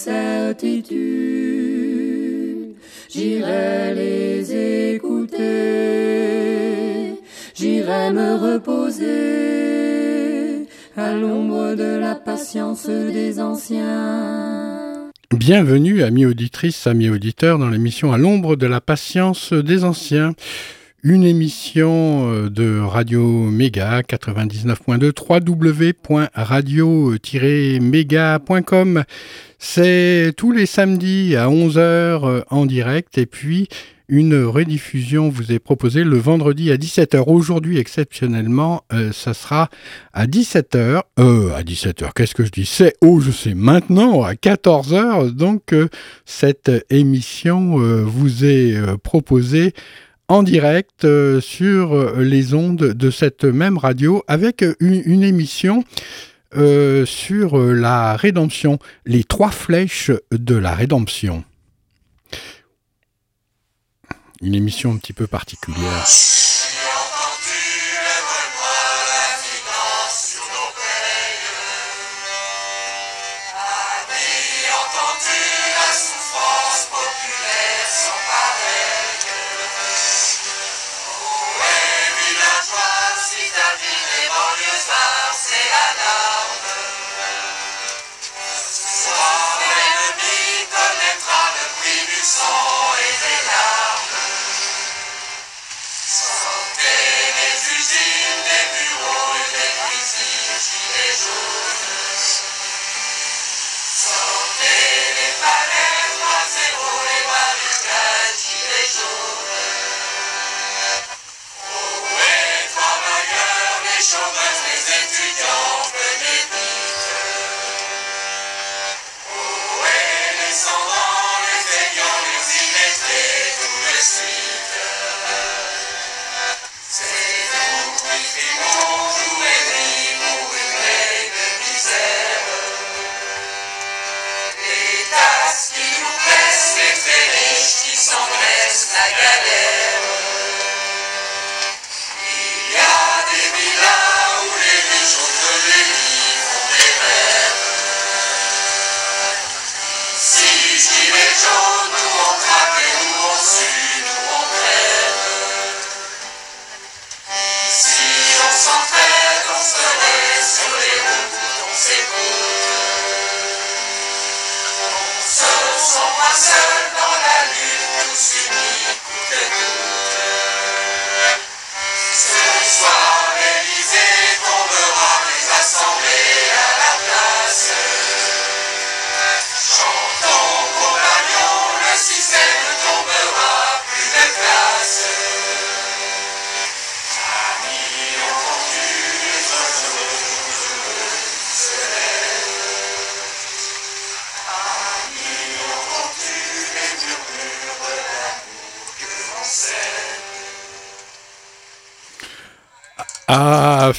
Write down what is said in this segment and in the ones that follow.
Certitudes, j'irai les écouter, j'irai me reposer à l'ombre de la patience des anciens. Bienvenue, amis auditrices, amis auditeurs, dans l'émission À l'ombre de la patience des anciens. Une émission euh, de Radio Méga 99.2 www.radio-méga.com. C'est tous les samedis à 11h euh, en direct et puis une rediffusion vous est proposée le vendredi à 17h. Aujourd'hui, exceptionnellement, euh, ça sera à 17h. Euh, à 17h, qu'est-ce que je dis? C'est, oh, je sais, maintenant, à 14h. Donc, cette émission vous est proposée en direct euh, sur les ondes de cette même radio avec une, une émission euh, sur euh, la rédemption, les trois flèches de la rédemption. Une émission un petit peu particulière.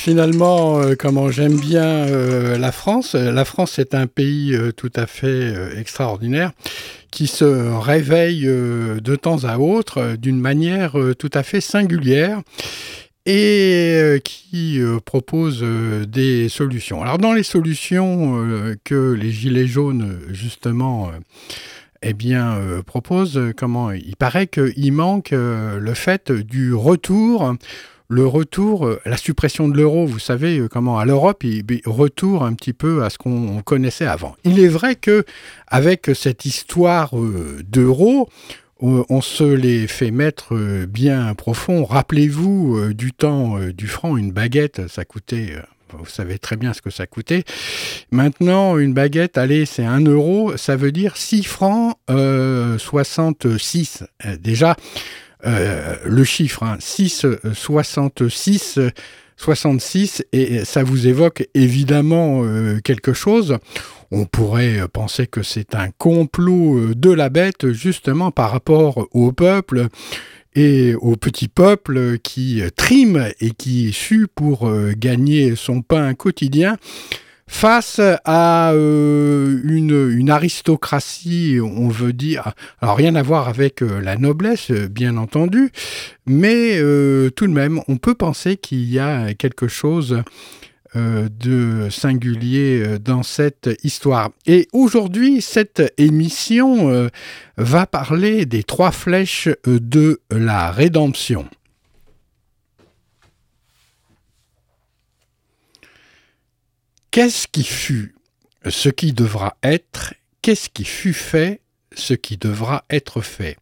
Finalement, euh, comment j'aime bien euh, la France. La France est un pays euh, tout à fait euh, extraordinaire qui se réveille euh, de temps à autre euh, d'une manière euh, tout à fait singulière et euh, qui euh, propose euh, des solutions. Alors dans les solutions euh, que les Gilets jaunes, justement, euh, eh bien, euh, proposent, euh, comment il paraît qu'il manque euh, le fait du retour le retour, euh, la suppression de l'euro, vous savez euh, comment à l'Europe, il, retour un petit peu à ce qu'on connaissait avant. Il est vrai que avec cette histoire euh, d'euro, on se les fait mettre bien profond. Rappelez-vous du temps du franc, une baguette, ça coûtait vous savez très bien ce que ça coûtait. Maintenant, une baguette, allez, c'est 1 euro, ça veut dire 6 francs 66. déjà, euh, le chiffre, 6, 66, 66, et ça vous évoque évidemment euh, quelque chose. On pourrait penser que c'est un complot euh, de la bête, justement par rapport au peuple et au petit peuple qui trime et qui sue pour gagner son pain quotidien face à euh, une, aristocratie, on veut dire, rien à voir avec euh, la noblesse, bien entendu, mais euh, tout de même, on peut penser qu'il y a quelque chose de singulier dans cette histoire. Et aujourd'hui, cette émission va parler des trois flèches de la rédemption. Qu'est-ce qui fut ce qui devra être? Qu'est-ce qui fut fait ce qui devra être fait?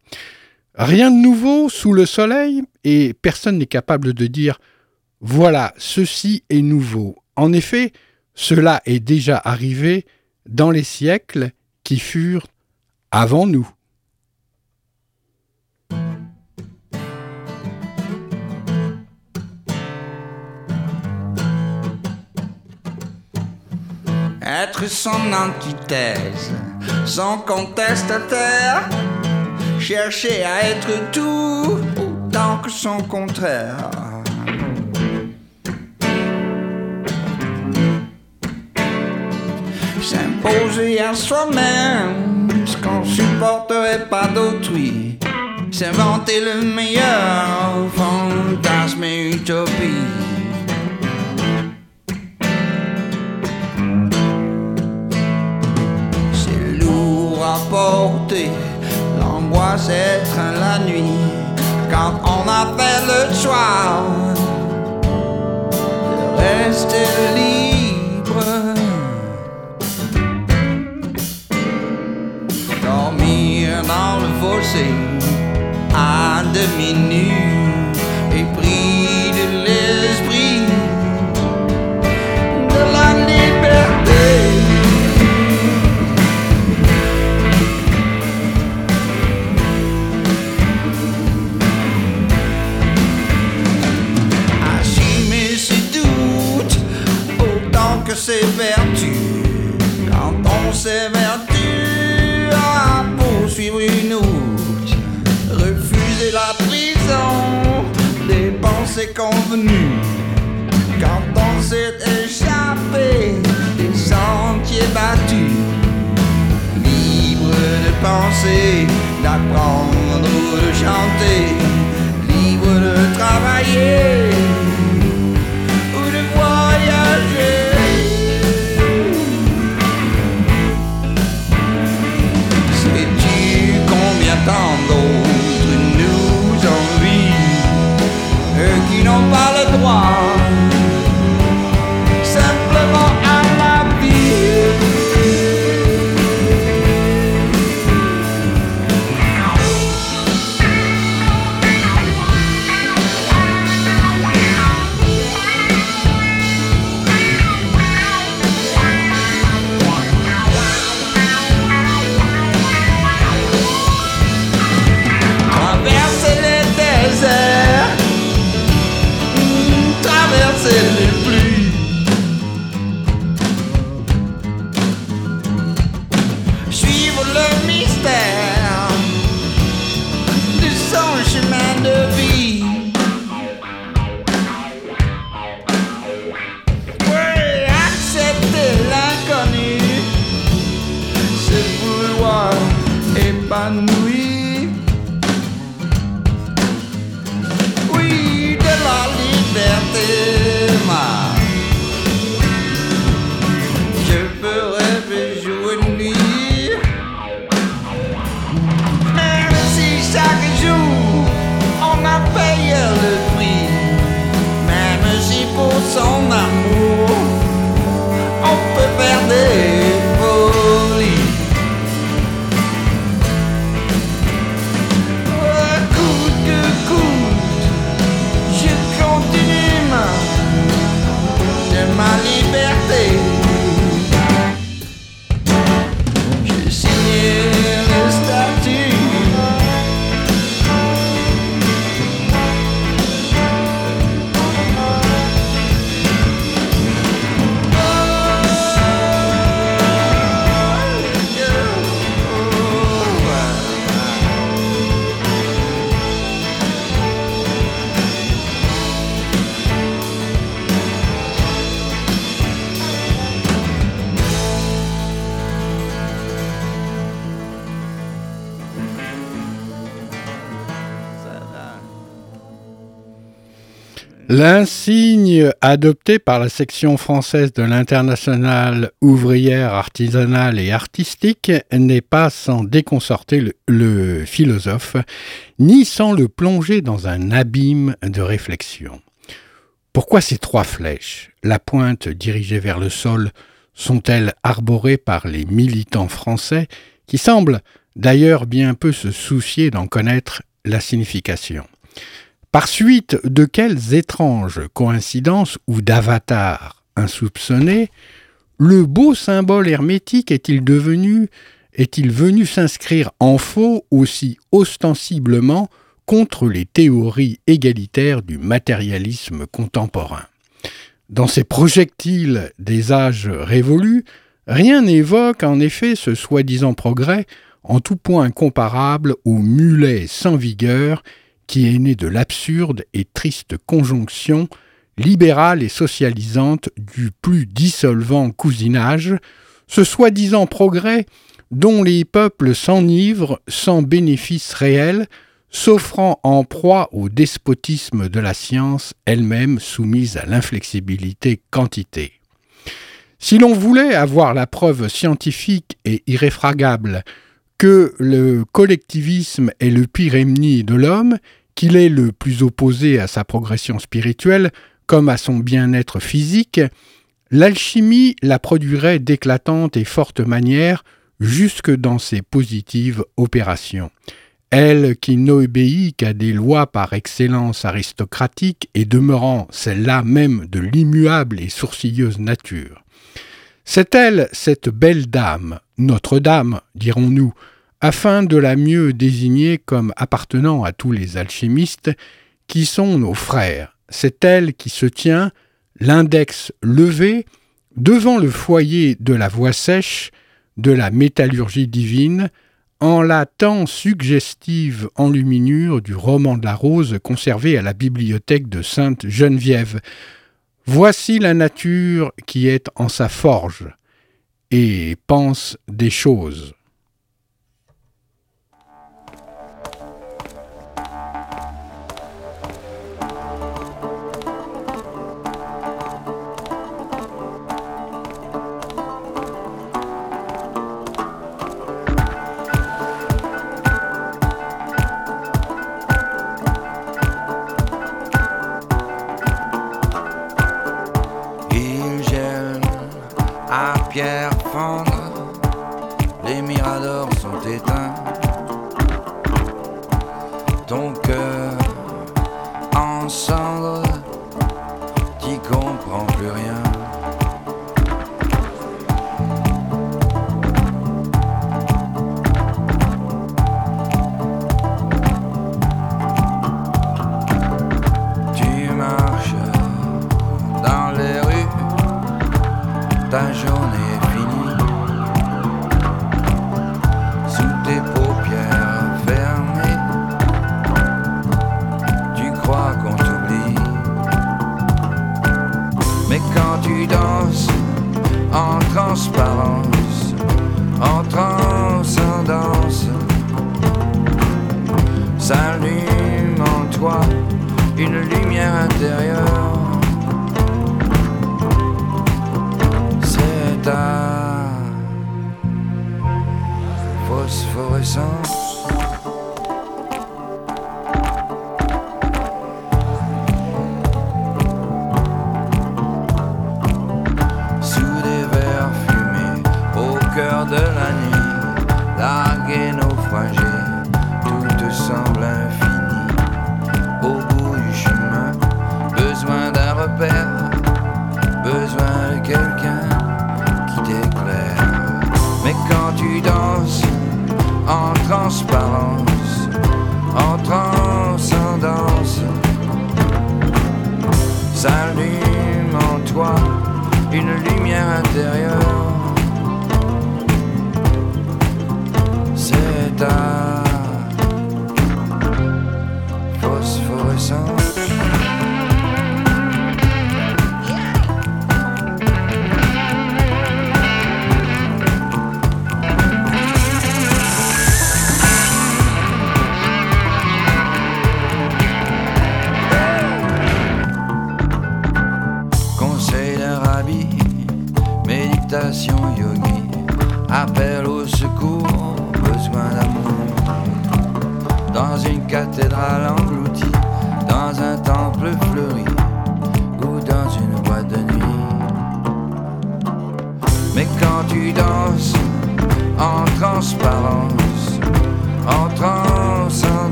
Rien de nouveau sous le soleil? Et personne n'est capable de dire voilà, ceci est nouveau. En effet, cela est déjà arrivé dans les siècles qui furent avant nous. Être son antithèse, son contestataire, chercher à être tout autant que son contraire. S'imposer à soi-même ce qu'on supporterait pas d'autrui, s'inventer le meilleur fantasme et utopie. L'angoisse étreint la nuit quand on a fait le choix de rester libre. Dormir dans le fossé à demi nu quand on s'évertue à poursuivre une route, refuser la prison des pensées convenues, quand on s'est échappé des sentiers battus, libre de penser, d'apprendre ou de chanter, libre de travailler L'insigne adopté par la section française de l'internationale ouvrière, artisanale et artistique n'est pas sans déconcerter le, le, philosophe, ni sans le plonger dans un abîme de réflexion. Pourquoi ces trois flèches, la pointe dirigée vers le sol, sont-elles arborées par les militants français qui semblent d'ailleurs bien peu se soucier d'en connaître la signification? Par suite de quelles étranges coïncidences ou d'avatars insoupçonnés, le beau symbole hermétique est-il devenu, est-il venu s'inscrire en faux aussi ostensiblement contre les théories égalitaires du matérialisme contemporain? Dans ces projectiles des âges révolus, rien n'évoque en effet ce soi-disant progrès en tout point comparable au mulet sans vigueur qui est né de l'absurde et triste conjonction libérale et socialisante du plus dissolvant cousinage, ce soi-disant progrès dont les peuples s'enivrent sans bénéfice réel, s'offrant en proie au despotisme de la science elle-même soumise à l'inflexibilité quantité. Si l'on voulait avoir la preuve scientifique et irréfragable que le collectivisme est le pire ennemi de l'homme, qu'il est le plus opposé à sa progression spirituelle comme à son bien-être physique, l'alchimie la produirait d'éclatantes et fortes manières jusque dans ses positives opérations. Elle qui n'obéit qu'à des lois par excellence aristocratiques et demeurant celle-là même de l'immuable et sourcilleuse nature. C'est elle, cette belle dame, Notre-Dame, dirons-nous, afin de la mieux désigner comme appartenant à tous les alchimistes qui sont nos frères. C'est elle qui se tient, l'index levé, devant le foyer de la voix sèche, de la métallurgie divine, en la tant suggestive enluminure du roman de la rose conservé à la bibliothèque de Sainte Geneviève. Voici la nature qui est en sa forge et pense des choses. Intérieure. C'est ta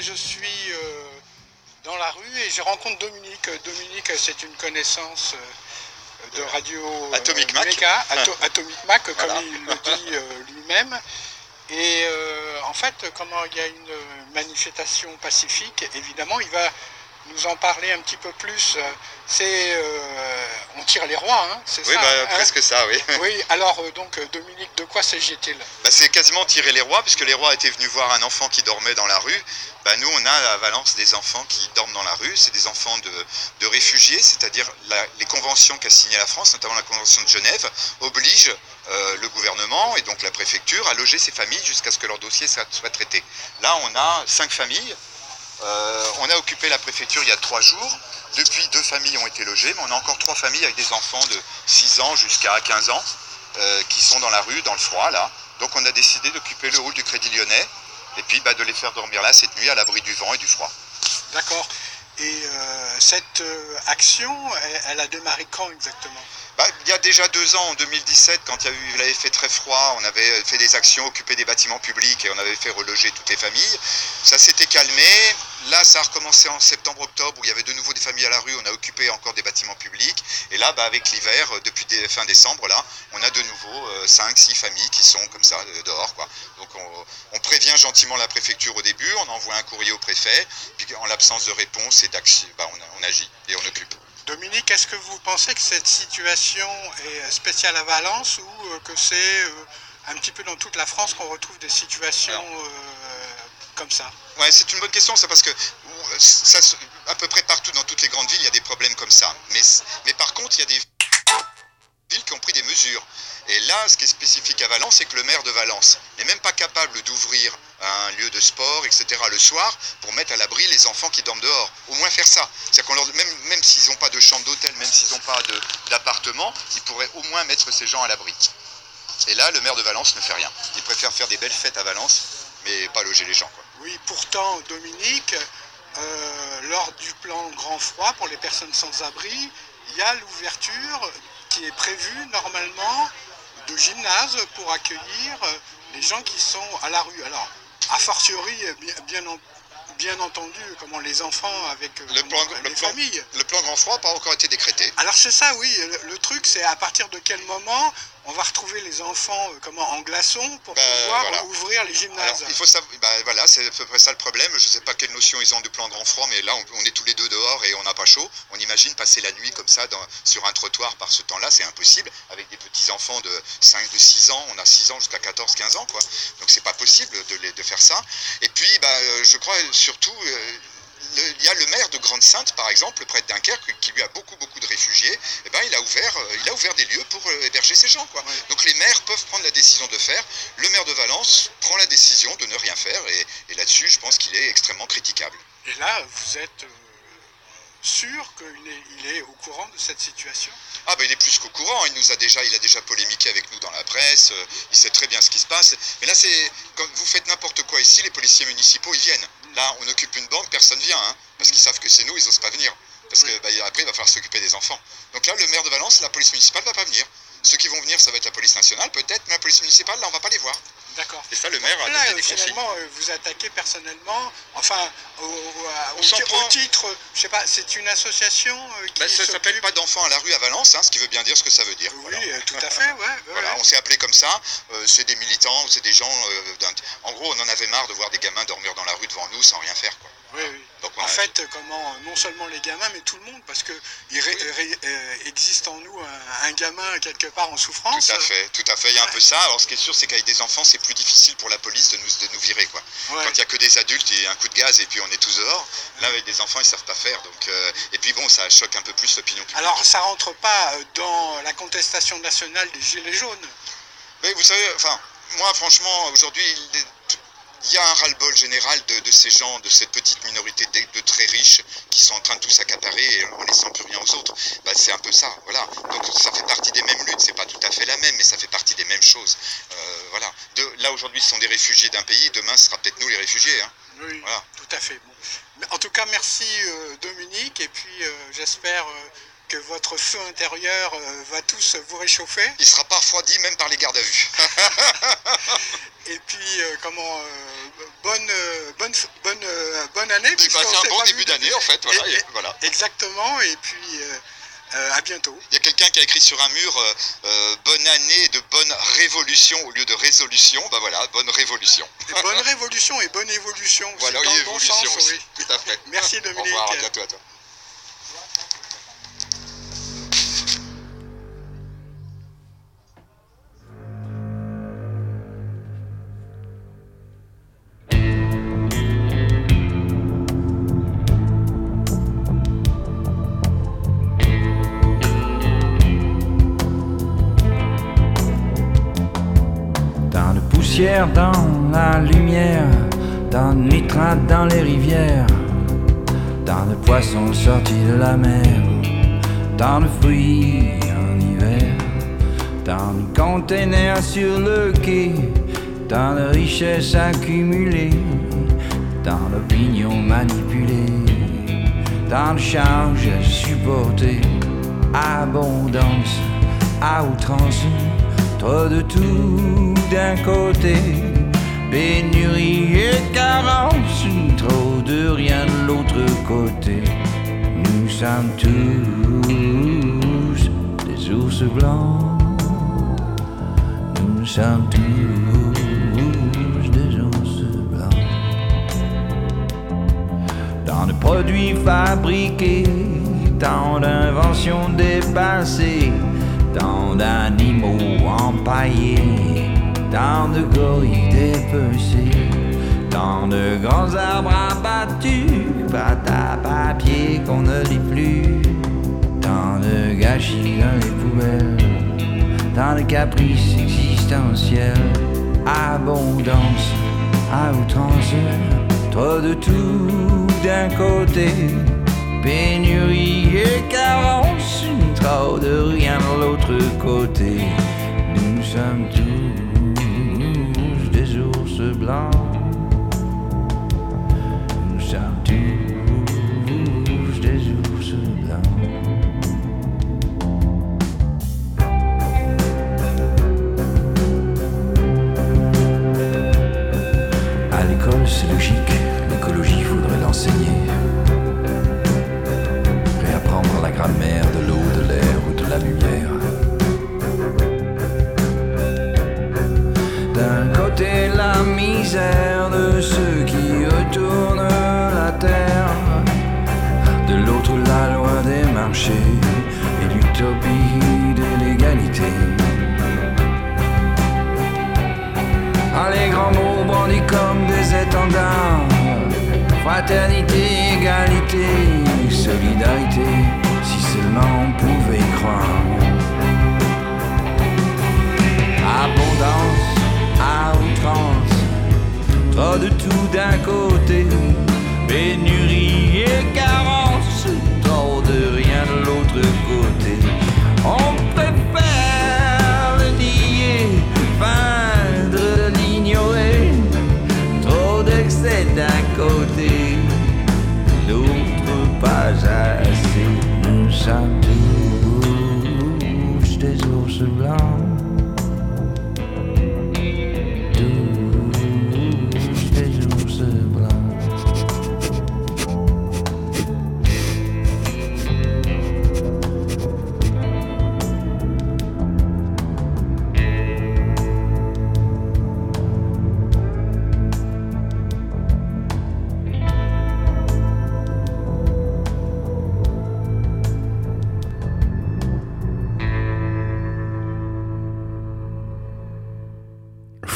je suis euh, dans la rue et je rencontre Dominique. Dominique, c'est une connaissance euh, de radio euh, Atomic Mac, Atomic Mac, comme il le dit lui-même. Et en fait, comment il y a une manifestation pacifique, évidemment, il va nous en parler un petit peu plus. C'est on tire les rois, hein, c'est oui, ça bah, hein presque ça, oui. Oui, alors donc Dominique, de quoi s'agit-il? Bah, C'est quasiment tirer les rois, puisque les rois étaient venus voir un enfant qui dormait dans la rue. Bah, nous, on a à Valence des enfants qui dorment dans la rue. C'est des enfants de, réfugiés, c'est-à-dire les conventions qu'a signées la France, notamment la Convention de Genève, obligent euh, le gouvernement et donc la préfecture à loger ces familles jusqu'à ce que leur dossier soit, traité. Là, on a cinq familles. Euh, on a occupé la préfecture il y a trois jours. Depuis, deux familles ont été logées, mais on a encore trois familles avec des enfants de 6 ans jusqu'à 15 ans euh, qui sont dans la rue, dans le froid, là. Donc on a décidé d'occuper le hall du Crédit Lyonnais et puis bah, de les faire dormir là cette nuit à l'abri du vent et du froid. D'accord. Et euh, cette action, elle, a démarré quand exactement? Bah, il y a déjà deux ans, en 2017, quand il y a eu, il avait fait très froid, on avait fait des actions, occupé des bâtiments publics et on avait fait reloger toutes les familles. Ça s'était calmé. Là, ça a recommencé en septembre-octobre où il y avait de nouveau des familles à la rue. On a occupé encore des bâtiments publics. Et là, bah, avec l'hiver, euh, depuis fin décembre, là, on a de nouveau 5-6 euh, familles qui sont comme ça euh, dehors. Quoi. Donc on, prévient gentiment la préfecture au début, on envoie un courrier au préfet. Puis en l'absence de réponse et d'action, bah, on, on agit et on occupe. Dominique, est-ce que vous pensez que cette situation est spéciale à Valence ou que c'est un petit peu dans toute la France qu'on retrouve des situations comme ça? Ouais, c'est une bonne question, ça parce que ça, à peu près partout dans toutes les grandes villes, il y a des problèmes comme ça. Mais, mais par contre, il y a des villes qui ont pris des mesures. Et là, ce qui est spécifique à Valence, c'est que le maire de Valence n'est même pas capable d'ouvrir un lieu de sport, etc. le soir pour mettre à l'abri les enfants qui dorment dehors. Au moins faire ça. C'est-à-dire qu'on leur, même, même s'ils n'ont pas de chambre d'hôtel, même s'ils n'ont pas d'appartement, ils pourraient au moins mettre ces gens à l'abri. Et là, le maire de Valence ne fait rien. Il préfère faire des belles fêtes à Valence, mais pas loger les gens. Quoi. Oui, pourtant, Dominique, euh, lors du plan grand froid pour les personnes sans abri, il y a l'ouverture qui est prévue normalement de gymnase pour accueillir les gens qui sont à la rue. Alors, a fortiori, bien, bien, bien entendu, comment les enfants avec euh, le plan, les le familles. le plan grand froid n'a pas encore été décrété. Alors c'est ça, oui. Le, truc, c'est à partir de quel moment on va retrouver les enfants euh, comment en glaçons pour ben, pouvoir ouvrir les gymnases. il faut savoir, ben, voilà, c'est à peu près ça le problème. Je ne sais pas quelle notion ils ont du plan grand froid, mais là, on, est tous les deux dehors et on n'a pas chaud. On imagine passer la nuit comme ça sur un trottoir par ce temps-là, c'est impossible. Avec des petits enfants de 5, de 6 ans, on a 6 ans jusqu'à 14, 15 ans, quoi. Donc c'est pas possible de, de, faire ça. Et puis, ben, euh, je crois surtout. Euh, il y a le maire de Grande-Sainte, par exemple, le prêtre Dunkerque, qui lui a beaucoup, beaucoup de réfugiés, et eh ben, il, a ouvert, euh, il a ouvert des lieux pour euh, héberger ces gens. Quoi. Donc les maires peuvent prendre la décision de faire. Le maire de Valence prend la décision de ne rien faire, et, là-dessus, je pense qu'il est extrêmement critiquable. Et là, vous êtes sûr qu'il est, au courant de cette situation? Ah ben il est plus qu'au courant, il nous a déjà, il a déjà polémiqué avec nous dans la presse, il sait très bien ce qui se passe. Mais là c'est, quand vous faites n'importe quoi ici, les policiers municipaux ils viennent. Là, on occupe une banque, personne vient, hein, parce qu'ils savent que c'est nous, ils n'osent pas venir. Parce que bah, après, il va falloir s'occuper des enfants. Donc là, le maire de Valence, la police municipale ne va pas venir. Ceux qui vont venir, ça va être la police nationale peut-être, mais la police municipale, là, on va pas les voir. D'accord. Et ça, le maire a Là, donné des finalement, euh, vous attaquez personnellement, enfin, au, titre, je sais pas, c'est une association euh, qui ça s'occupe- s'appelle pas d'enfants à la rue à Valence, hein, ce qui veut bien dire ce que ça veut dire. Oui, Voilà. euh, tout à fait, ouais. ouais, Voilà, ouais. on s'est appelé comme ça. Euh, c'est des militants, c'est des gens. euh, en gros, on en avait marre de voir des gamins dormir dans la rue devant nous sans rien faire. Quoi. Oui, oui. Donc, En fait, euh, comment non seulement les gamins, mais tout le monde, parce que il ré- ré- euh, existe en nous un, un gamin quelque part en souffrance. Tout à fait, tout à fait. Il y a un peu ça. Alors, ce qui est sûr, c'est qu'avec des enfants, c'est plus difficile pour la police de nous, de nous virer. Quoi. Ouais. Quand il n'y a que des adultes et un coup de gaz et puis on est tous dehors, là, avec des enfants, ils savent pas faire. Donc, euh, et puis bon, ça choque un peu plus l'opinion publique. Alors, ça rentre pas euh, dans la contestation nationale des gilets jaunes? Mais vous savez, enfin, moi, franchement, aujourd'hui, il y a un ras-le-bol général de, de ces gens, de cette petite minorité de, de très riches qui sont en train de tout s'accaparer et en laissant plus rien aux autres. Bah, c'est un peu ça, voilà. Donc ça fait partie des mêmes luttes, c'est pas tout à fait la même, mais ça fait partie des mêmes choses. Euh, voilà. De, là, aujourd'hui, ce sont des réfugiés d'un pays, demain, ce sera peut-être nous les réfugiés. hein. Oui, Voilà. tout à fait. Bon. En tout cas, merci euh, Dominique, et puis euh, j'espère euh, que votre feu intérieur euh, va tous vous réchauffer. Il sera pas refroidi même par les gardes à vue. Et puis, euh, comment, euh, bonne, bonne, bonne, bonne année. Bah, c'est un bon début d'année, en fait. Voilà, Et- et et- voilà. Exactement, et puis euh, euh, à bientôt. Il y a quelqu'un qui a écrit sur un mur euh, bonne année de bonne révolution au lieu de résolution. Bah voilà, bonne révolution. Et bonne révolution et bonne évolution. Voilà, dans le bon évolution sens, aussi. oui. Tout à fait. Merci, Au Dominique. revoir, à bientôt à toi. Dans la lumière, tant de nitrates dans les rivières, tant de poissons sortis de la mer, tant de fruits en hiver, tant de containers sur le quai, tant de richesses accumulées, tant d'opinions manipulées, tant de charges à supporter, abondance à outrance, trop de tout d'un côté, pénurie et carence, trop de rien de l'autre côté. Nous sommes tous des ours blancs, nous sommes tous des ours blancs. Tant de produits fabriqués, tant d'inventions dépassées, tant d'animaux empaillés, tant de gorilles dépecés, tant de grands arbres abattus, pâte à papier qu'on ne lit plus, tant de gâchis dans les poubelles, tant de caprices existentiels, abondance à outrance, trop de tout d'un côté, pénurie et carence, de rien de l'autre côté. Nous sommes tous des ours blancs. Nous sommes tous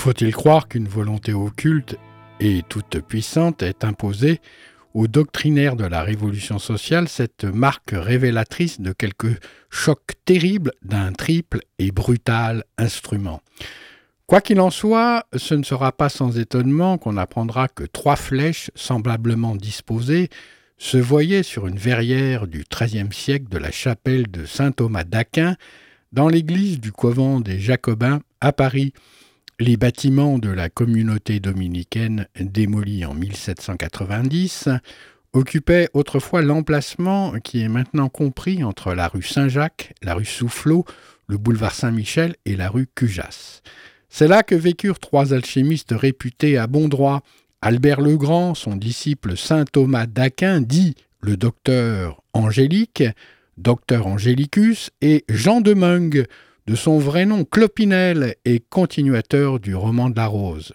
Faut-il croire qu'une volonté occulte et toute puissante est imposée aux doctrinaires de la révolution sociale cette marque révélatrice de quelque choc terrible d'un triple et brutal instrument? Quoi qu'il en soit, ce ne sera pas sans étonnement qu'on apprendra que trois flèches semblablement disposées se voyaient sur une verrière du XIIIe siècle de la chapelle de saint Thomas d'Aquin dans l'église du couvent des Jacobins à Paris. Les bâtiments de la communauté dominicaine démolis en 1790 occupaient autrefois l'emplacement qui est maintenant compris entre la rue Saint-Jacques, la rue Soufflot, le boulevard Saint-Michel et la rue Cujas. C'est là que vécurent trois alchimistes réputés à bon droit. Albert le Grand, son disciple saint Thomas d'Aquin, dit le docteur Angélique, docteur Angélicus, et Jean de Meung, de son vrai nom Clopinel et continuateur du roman de la rose.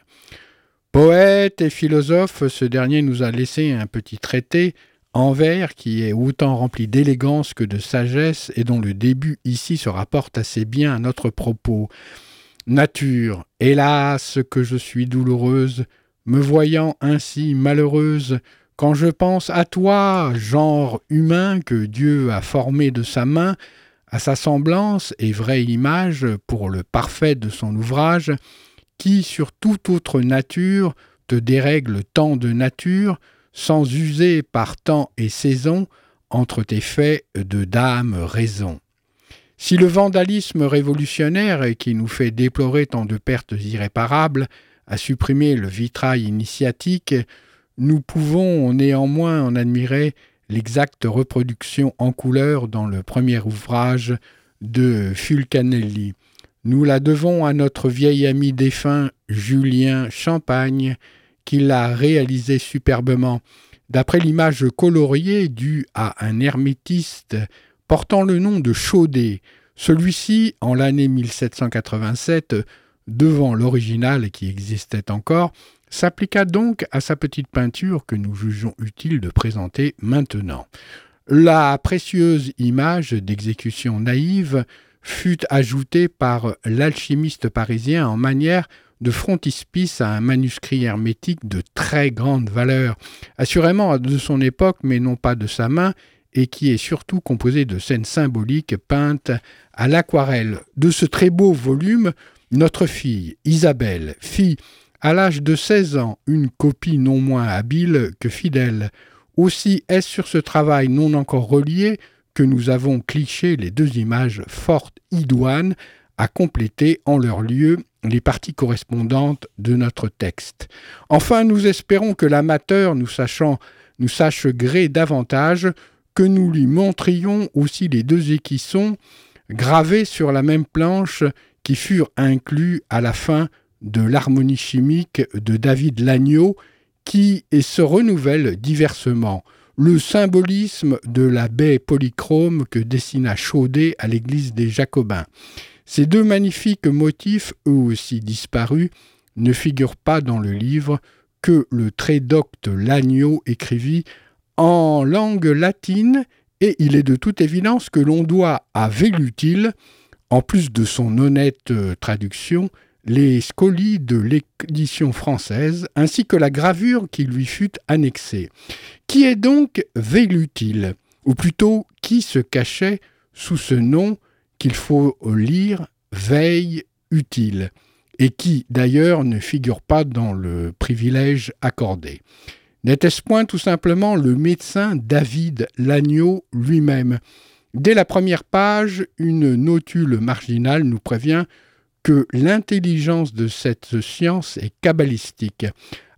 Poète et philosophe, ce dernier nous a laissé un petit traité en vers qui est autant rempli d'élégance que de sagesse et dont le début ici se rapporte assez bien à notre propos. Nature, hélas que je suis douloureuse, me voyant ainsi malheureuse, quand je pense à toi, genre humain que Dieu a formé de sa main, à sa semblance et vraie image pour le parfait de son ouvrage, qui sur toute autre nature te dérègle tant de nature, sans user par temps et saison, entre tes faits de dame raison. Si le vandalisme révolutionnaire qui nous fait déplorer tant de pertes irréparables a supprimé le vitrail initiatique, nous pouvons néanmoins en admirer l'exacte reproduction en couleur dans le premier ouvrage de Fulcanelli. Nous la devons à notre vieil ami défunt Julien Champagne, qui l'a réalisé superbement, d'après l'image coloriée due à un hermétiste portant le nom de Chaudet. Celui-ci, en l'année 1787, devant l'original qui existait encore, s'appliqua donc à sa petite peinture que nous jugeons utile de présenter maintenant. La précieuse image d'exécution naïve fut ajoutée par l'alchimiste parisien en manière de frontispice à un manuscrit hermétique de très grande valeur, assurément de son époque mais non pas de sa main, et qui est surtout composé de scènes symboliques peintes à l'aquarelle. De ce très beau volume, notre fille, Isabelle, fille à l'âge de 16 ans, une copie non moins habile que fidèle. Aussi est-ce sur ce travail non encore relié que nous avons cliché les deux images fortes idoines à compléter en leur lieu les parties correspondantes de notre texte. Enfin, nous espérons que l'amateur nous sachant nous sache gré davantage que nous lui montrions aussi les deux équissons gravés sur la même planche qui furent inclus à la fin de l'harmonie chimique de David Lagneau qui se renouvelle diversement. Le symbolisme de la baie polychrome que dessina Chaudet à l'église des Jacobins. Ces deux magnifiques motifs, eux aussi disparus, ne figurent pas dans le livre que le très docte Lagneau écrivit en langue latine et il est de toute évidence que l'on doit à Vélutil, en plus de son honnête euh, traduction, les scolies de l'édition française, ainsi que la gravure qui lui fut annexée. Qui est donc Vélutil Ou plutôt, qui se cachait sous ce nom qu'il faut lire Veille utile, et qui d'ailleurs ne figure pas dans le privilège accordé? N'était-ce point tout simplement le médecin David Lagneau lui-même? Dès la première page, une notule marginale nous prévient que l'intelligence de cette science est kabbalistique,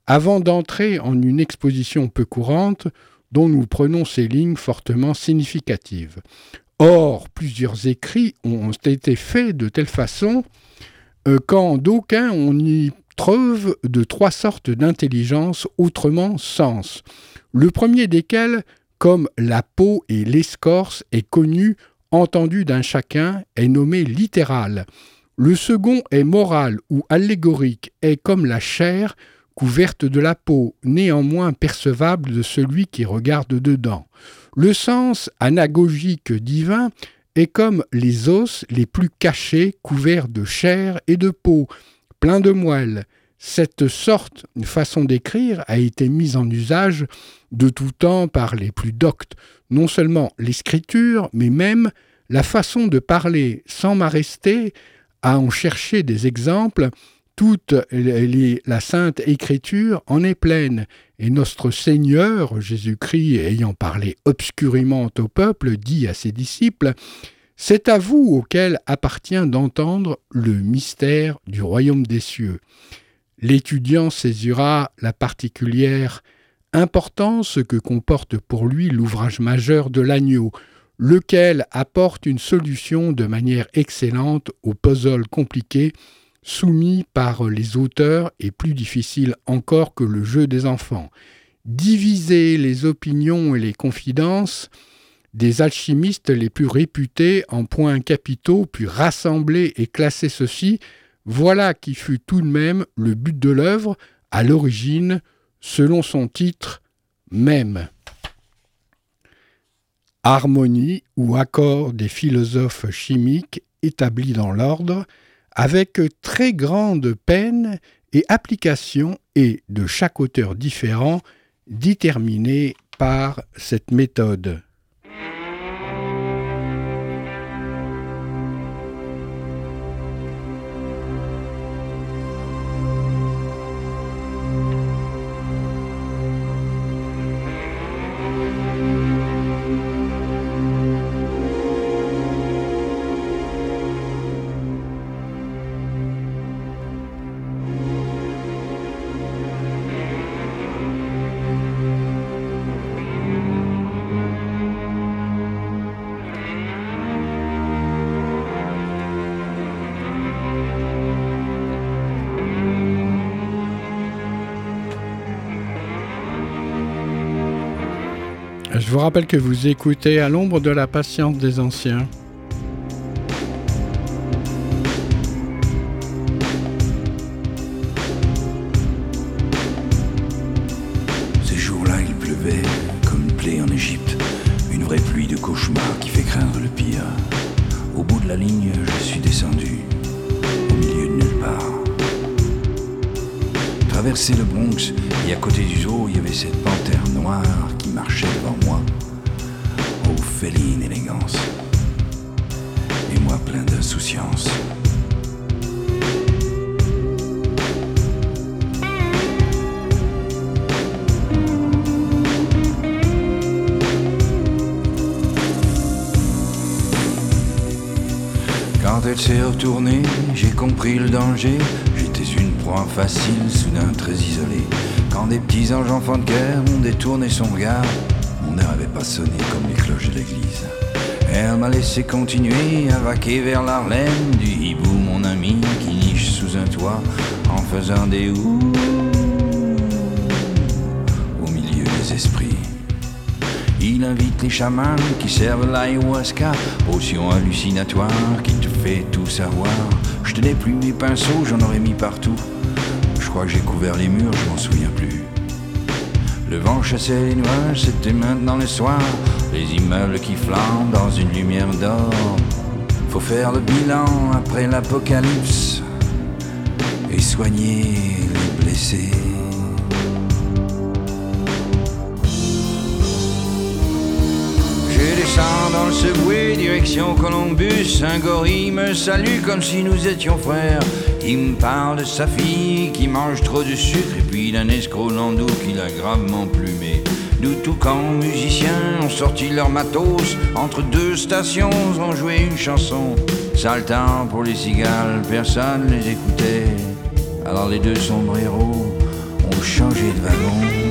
avant d'entrer en une exposition peu courante dont nous prenons ces lignes fortement significatives. Or, plusieurs écrits ont été faits de telle façon euh, qu'en d'aucuns on y trouve de trois sortes d'intelligence autrement sens. Le premier desquels, comme la peau et l'escorce, est connu, entendu d'un chacun, est nommé littéral. Le second est moral ou allégorique, est comme la chair couverte de la peau, néanmoins percevable de celui qui regarde dedans. Le sens anagogique divin est comme les os les plus cachés couverts de chair et de peau, plein de moelle. Cette sorte, une façon d'écrire, a été mise en usage de tout temps par les plus doctes, non seulement l'écriture, mais même la façon de parler, sans m'arrêter à en chercher des exemples, toute la sainte écriture en est pleine, et notre Seigneur Jésus-Christ, ayant parlé obscurément au peuple, dit à ses disciples, C'est à vous auquel appartient d'entendre le mystère du royaume des cieux. L'étudiant saisira la particulière importance que comporte pour lui l'ouvrage majeur de l'agneau, lequel apporte une solution de manière excellente au puzzle compliqué soumis par les auteurs et plus difficile encore que le jeu des enfants. Diviser les opinions et les confidences des alchimistes les plus réputés en points capitaux, puis rassembler et classer ceci, voilà qui fut tout de même le but de l'œuvre, à l'origine, selon son titre même. Harmonie ou accord des philosophes chimiques établis dans l'ordre, avec très grande peine et application et de chaque auteur différent déterminé par cette méthode. Je vous rappelle que vous écoutez à l'ombre de la patience des anciens. Laissé continuer à vaquer vers l'Arlem du hibou, mon ami, qui niche sous un toit en faisant des ouh au milieu des esprits. Il invite les chamans qui servent l'ayahuasca, potion hallucinatoire qui te fait tout savoir. Je tenais plus mes pinceaux, j'en aurais mis partout crois que j'ai couvert les murs, je m'en souviens plus. Le vent chassait les nuages, c'était maintenant le soir. Les immeubles qui flambent dans une lumière d'or. Faut faire le bilan après l'apocalypse et soigner les blessés. Je descends dans le subway, direction Columbus. Un gorille me salue comme si nous étions frères. Il me parle de sa fille qui mange trop de sucre d'un escroc landau qui l'a gravement plumé. Nous tout quand musiciens ont sorti leur matos entre deux stations ont joué une chanson. Temps pour les cigales, personne les écoutait. Alors les deux sombreros ont changé de wagon.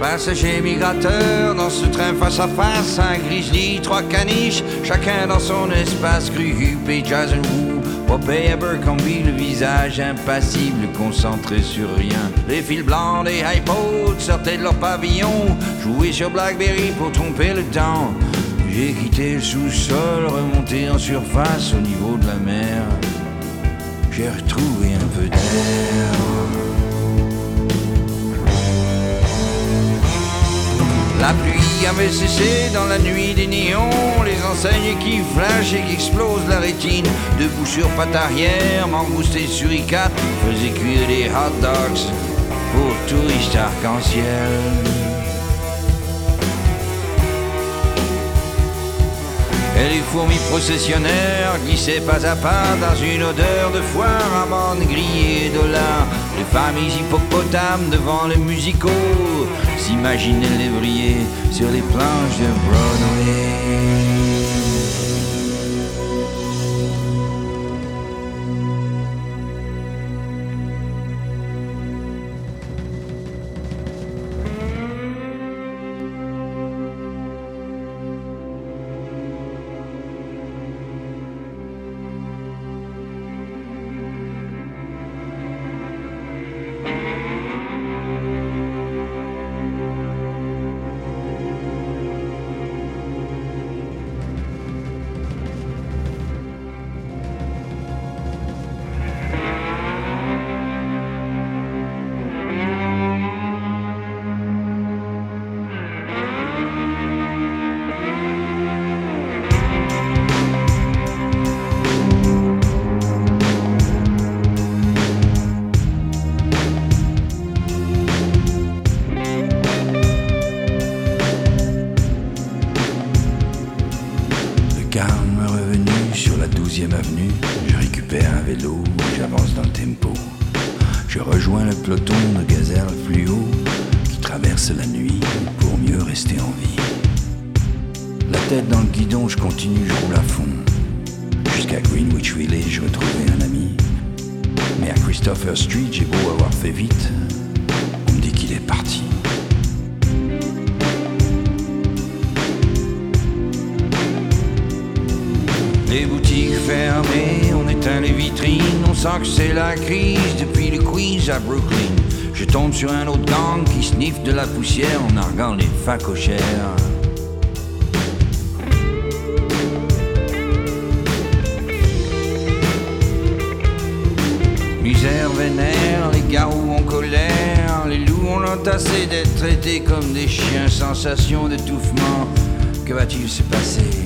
Passagers migrateurs dans ce train face à face, un grizzly, trois caniches, chacun dans son espace, cru, et Jason Woo, Popeye Abercrombie, le visage impassible, concentré sur rien. Les fils blancs des iPods sortaient de leur pavillon, jouaient sur Blackberry pour tromper le temps. J'ai quitté le sous-sol, remonté en surface au niveau de la mer. J'ai retrouvé un peu d'air. La pluie avait cessé dans la nuit des néons, les et qui flash et qui explose la rétine. Debout sur patte arrière, sur suricates, faisait cuire des hot dogs pour touristes arc-en-ciel. Et les fourmis processionnaires glissaient pas à pas dans une odeur de foire, amandes grillées de là. Les familles hippopotames devant les musicaux s'imaginaient les briller sur les planches de Broadway. Sur un autre gang qui sniffe de la poussière en arguant les facochères. Misère vénère, les garous en colère, les loups ont entassé d'être traités comme des chiens, sensation d'étouffement. Que va-t-il se passer?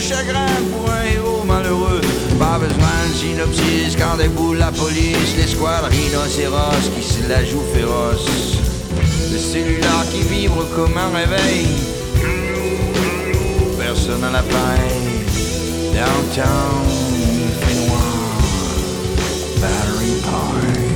Chagrin pour un héros malheureux. Pas besoin de synopsis quand déboule la police, l'escouade rhinocéros qui se la joue féroce. Le cellulaire qui vibre comme un réveil. Personne à la paille. Downtown, fait noir. Battery Park.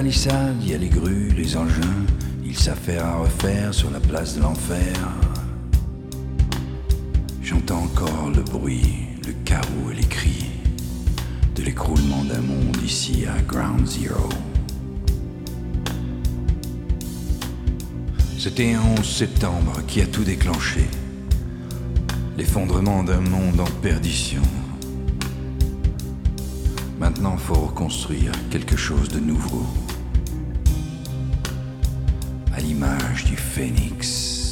Il y a les grues, les engins, ils s'affairent à refaire sur la place de l'enfer. J'entends encore le bruit, le chaos et les cris de l'écroulement d'un monde ici à Ground Zero. C'était un 11 septembre qui a tout déclenché. L'effondrement d'un monde en perdition. Maintenant, faut reconstruire quelque chose de nouveau. L'image du phénix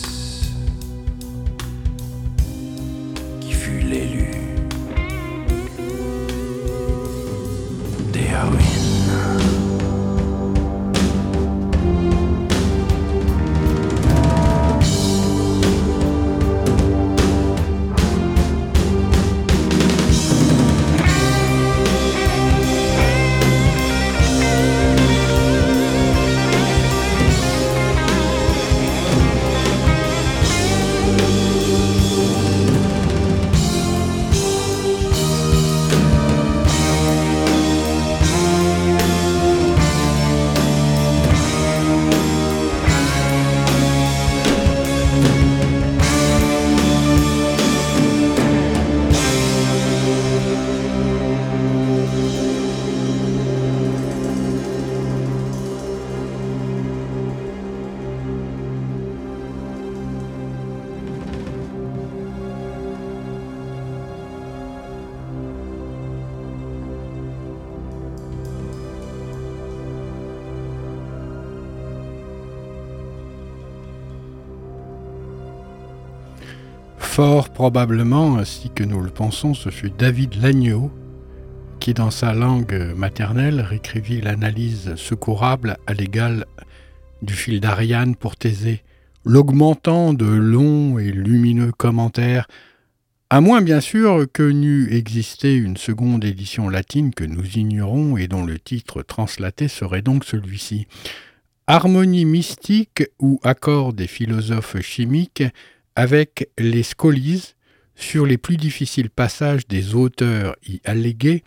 Probablement, ainsi que nous le pensons, ce fut David Lagneau qui, dans sa langue maternelle, réécrivit l'analyse secourable à l'égal du fil d'Ariane pour Thésée, l'augmentant de longs et lumineux commentaires, à moins bien sûr que n'eût existé une seconde édition latine que nous ignorons et dont le titre translaté serait donc celui-ci. Harmonie mystique ou accord des philosophes chimiques avec les scolies sur les plus difficiles passages des auteurs y allégués,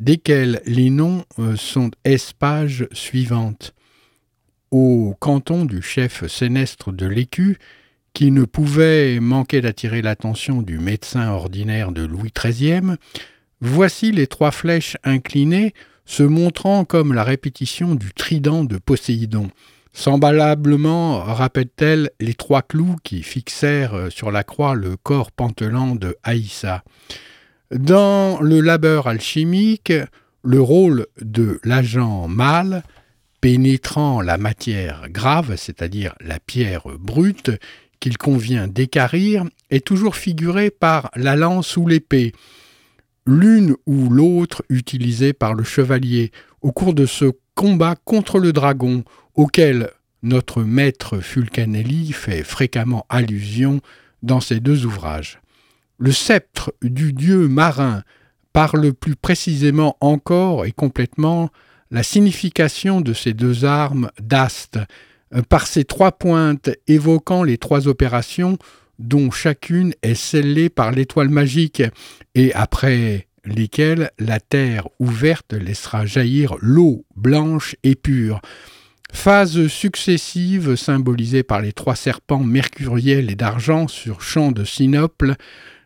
desquels les noms euh, sont espages suivantes. Au canton du chef sénestre de l'Écu, qui ne pouvait manquer d'attirer l'attention du médecin ordinaire de Louis XIII, voici les trois flèches inclinées se montrant comme la répétition du trident de Poséidon. Semblablement rappelle-t-elle les trois clous qui fixèrent euh, sur la croix le corps pantelant de Haïssa. Dans le labeur alchimique, le rôle de l'agent mâle, pénétrant la matière grave, c'est-à-dire la pierre brute, qu'il convient d'écarrir, est toujours figuré par la lance ou l'épée, l'une ou l'autre utilisée par le chevalier au cours de ce combat contre le dragon auquel notre maître Fulcanelli fait fréquemment allusion dans ses deux ouvrages. Le sceptre du dieu marin parle plus précisément encore et complètement la signification de ces deux armes d'astes, euh, par ces trois pointes évoquant les trois opérations dont chacune est scellée par l'étoile magique, et après lesquelles la terre ouverte laissera jaillir l'eau blanche et pure. Phases successives symbolisées par les trois serpents mercuriels et d'argent sur champ de sinople,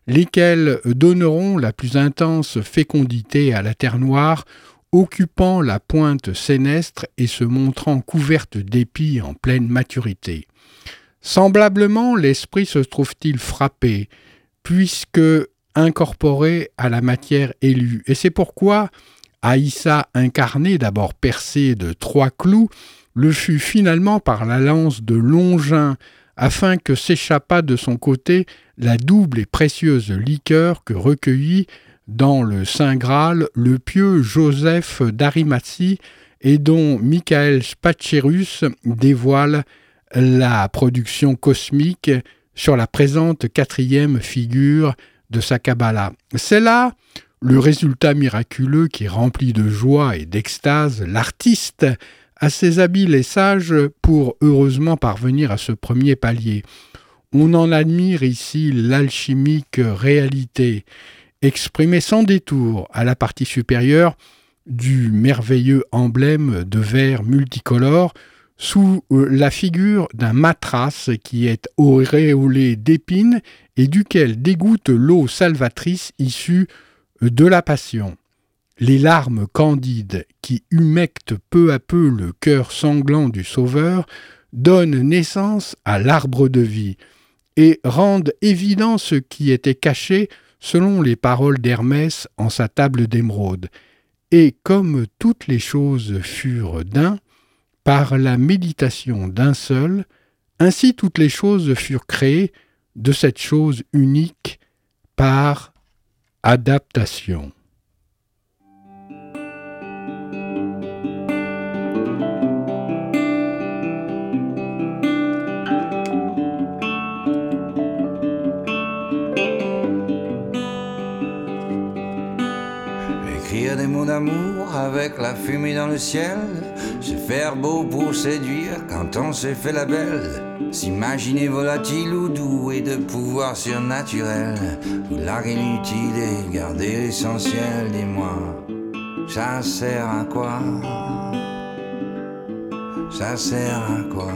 lesquels donneront la plus intense fécondité à la terre noire, occupant la pointe sénestre et se montrant couverte d'épis en pleine maturité. Semblablement, l'esprit se trouve-t-il frappé, puisque incorporé à la matière élue. Et c'est pourquoi Aïssa incarné, d'abord percé de trois clous, le fut finalement par la lance de Longin, afin que s'échappât de son côté la double et précieuse liqueur que recueillit dans le Saint Graal le pieux Joseph d'Arimathie et dont Michael Spacherus dévoile la production cosmique sur la présente quatrième figure de sa Kabbalah. C'est là le résultat miraculeux qui remplit de joie et d'extase l'artiste assez habile et sage pour heureusement parvenir à ce premier palier. On en admire ici l'alchimique réalité, exprimée sans détour à la partie supérieure du merveilleux emblème de verre multicolore sous euh, la figure d'un matras qui est auréolé d'épines et duquel dégoutte l'eau salvatrice issue de la passion les larmes candides qui humectent peu à peu le cœur sanglant du Sauveur donnent naissance à l'arbre de vie et rendent évident ce qui était caché selon les paroles d'Hermès en sa table d'émeraude. Et comme toutes les choses furent d'un, par la méditation d'un seul, ainsi toutes les choses furent créées de cette chose unique par adaptation. D'amour avec la fumée dans le ciel, se faire beau pour séduire quand on se fait la belle, s'imaginer volatile ou doux et de pouvoir surnaturel, larguer l'inutile et garder l'essentiel, dis-moi, ça sert à quoi? Ça sert à quoi?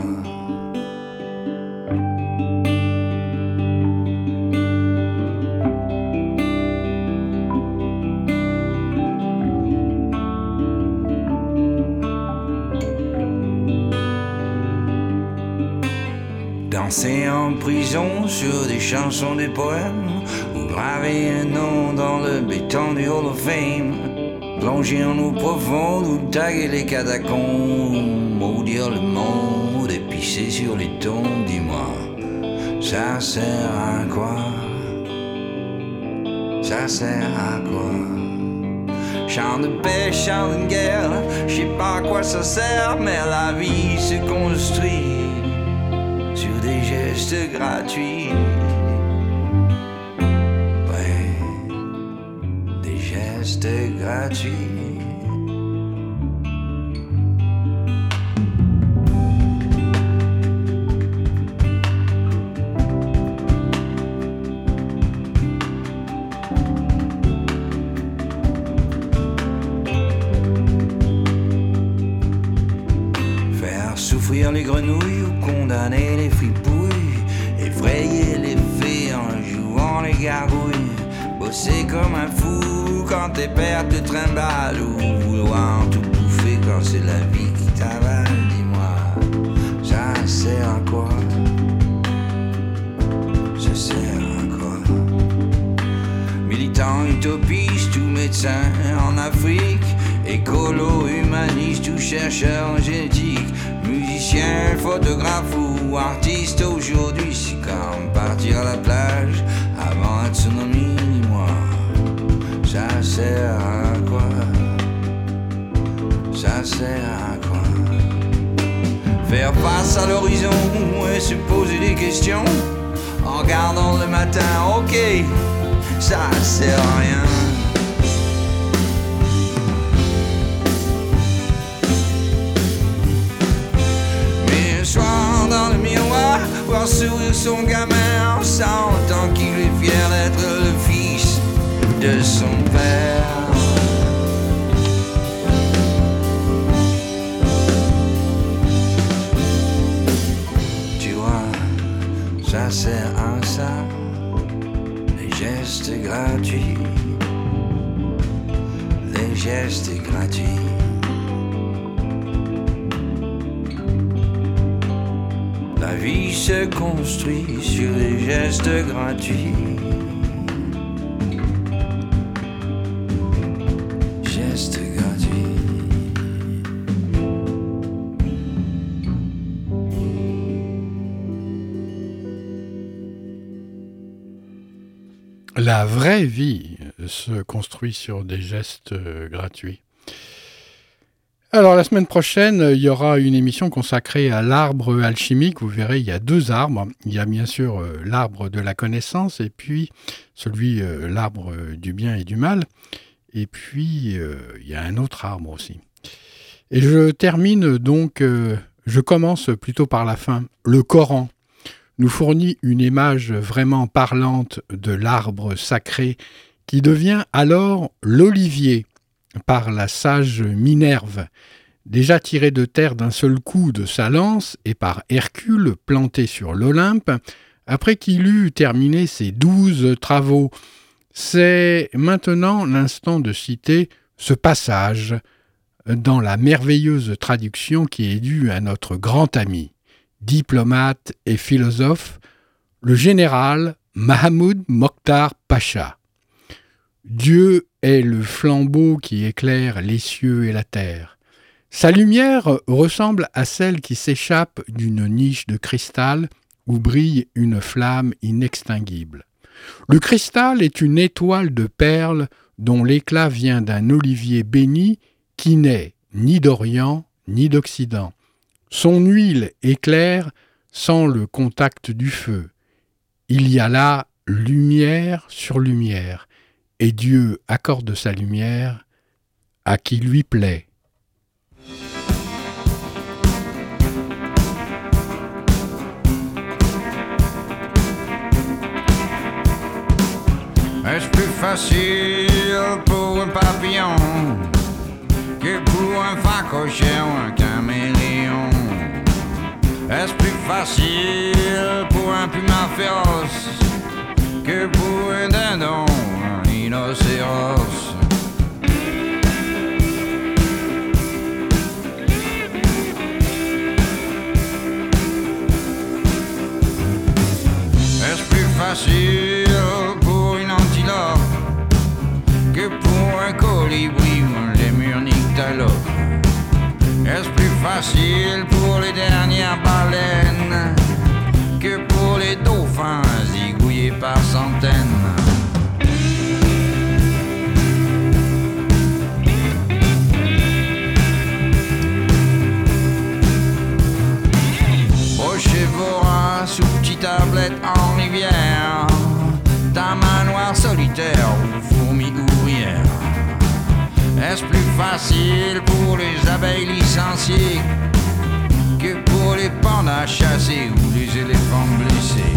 Danser en prison sur des chansons, des poèmes, ou graver un nom dans le béton du Hall of Fame. Plonger en eau profonde ou taguer les catacombes, maudire le monde et pisser sur les tombes, dis-moi, ça sert à quoi? ça sert à quoi? Chant de paix, chant de guerre, je sais pas à quoi ça sert, mais la vie se construit des gestes gratuits. Ouais, des gestes gratuits. Les gestes gratuits, les gestes gratuits. vie se construit sur des gestes gratuits. La vraie vie se construit sur des gestes gratuits. Alors la semaine prochaine, il y aura une émission consacrée à l'arbre alchimique. Vous verrez, il y a deux arbres. Il y a bien sûr euh, l'arbre de la connaissance et puis celui, euh, l'arbre du bien et du mal. Et puis, euh, il y a un autre arbre aussi. Et je termine donc, je commence plutôt par la fin. Le Coran nous fournit une image vraiment parlante de l'arbre sacré qui devient alors l'olivier par la sage Minerve, déjà tirée de terre d'un seul coup de sa lance, et par Hercule planté sur l'Olympe, après qu'il eut terminé ses douze travaux. C'est maintenant l'instant de citer ce passage dans la merveilleuse traduction qui est due à notre grand ami, diplomate et philosophe, le général Mahmoud Mokhtar Pacha. Dieu est le flambeau qui éclaire les cieux et la terre. Sa lumière ressemble à celle qui s'échappe d'une niche de cristal où brille une flamme inextinguible. Le cristal est une étoile de perles dont l'éclat vient d'un olivier béni qui n'est ni d'Orient ni d'Occident. Son huile éclaire sans le contact du feu. Il y a là lumière sur lumière, et Dieu accorde sa lumière à qui lui plaît. Est-ce plus facile pour un papillon que pour un facochère ou un caméléon? Est-ce plus facile pour un puma féroce que pour un dindon? rhinocéros? Est-ce plus facile pour une antilope que pour un colibri un lémur nyctalope? Est-ce plus facile pour les dernières baleines que pour les dauphins zigouillés par centaines? Brochez vos reins sous petite tablette en rivière, ta manoir solitaire est-ce plus facile pour les abeilles licenciées que pour les pandas chassés ou les éléphants blessés?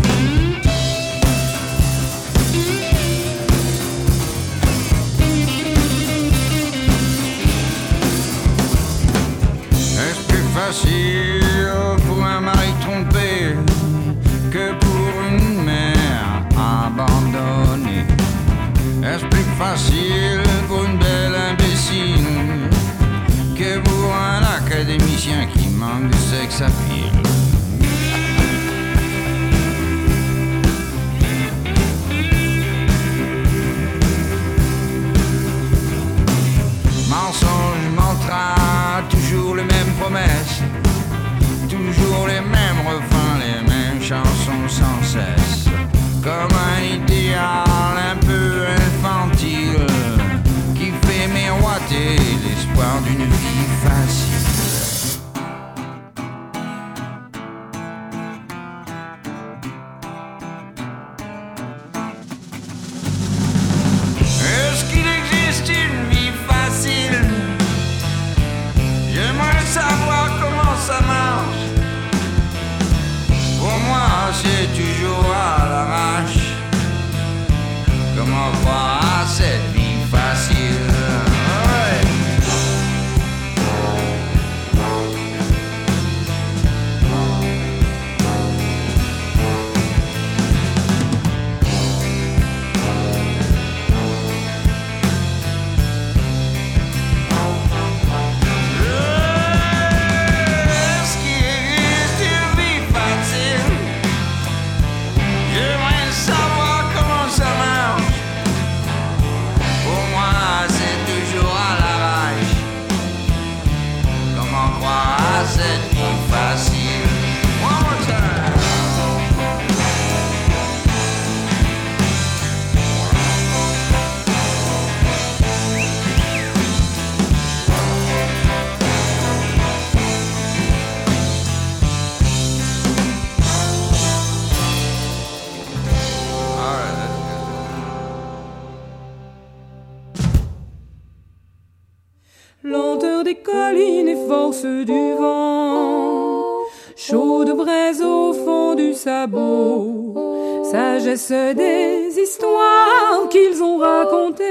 des histoires qu'ils ont racontées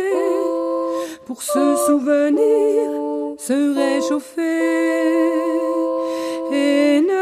pour se souvenir, se réchauffer et ne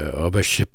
a ship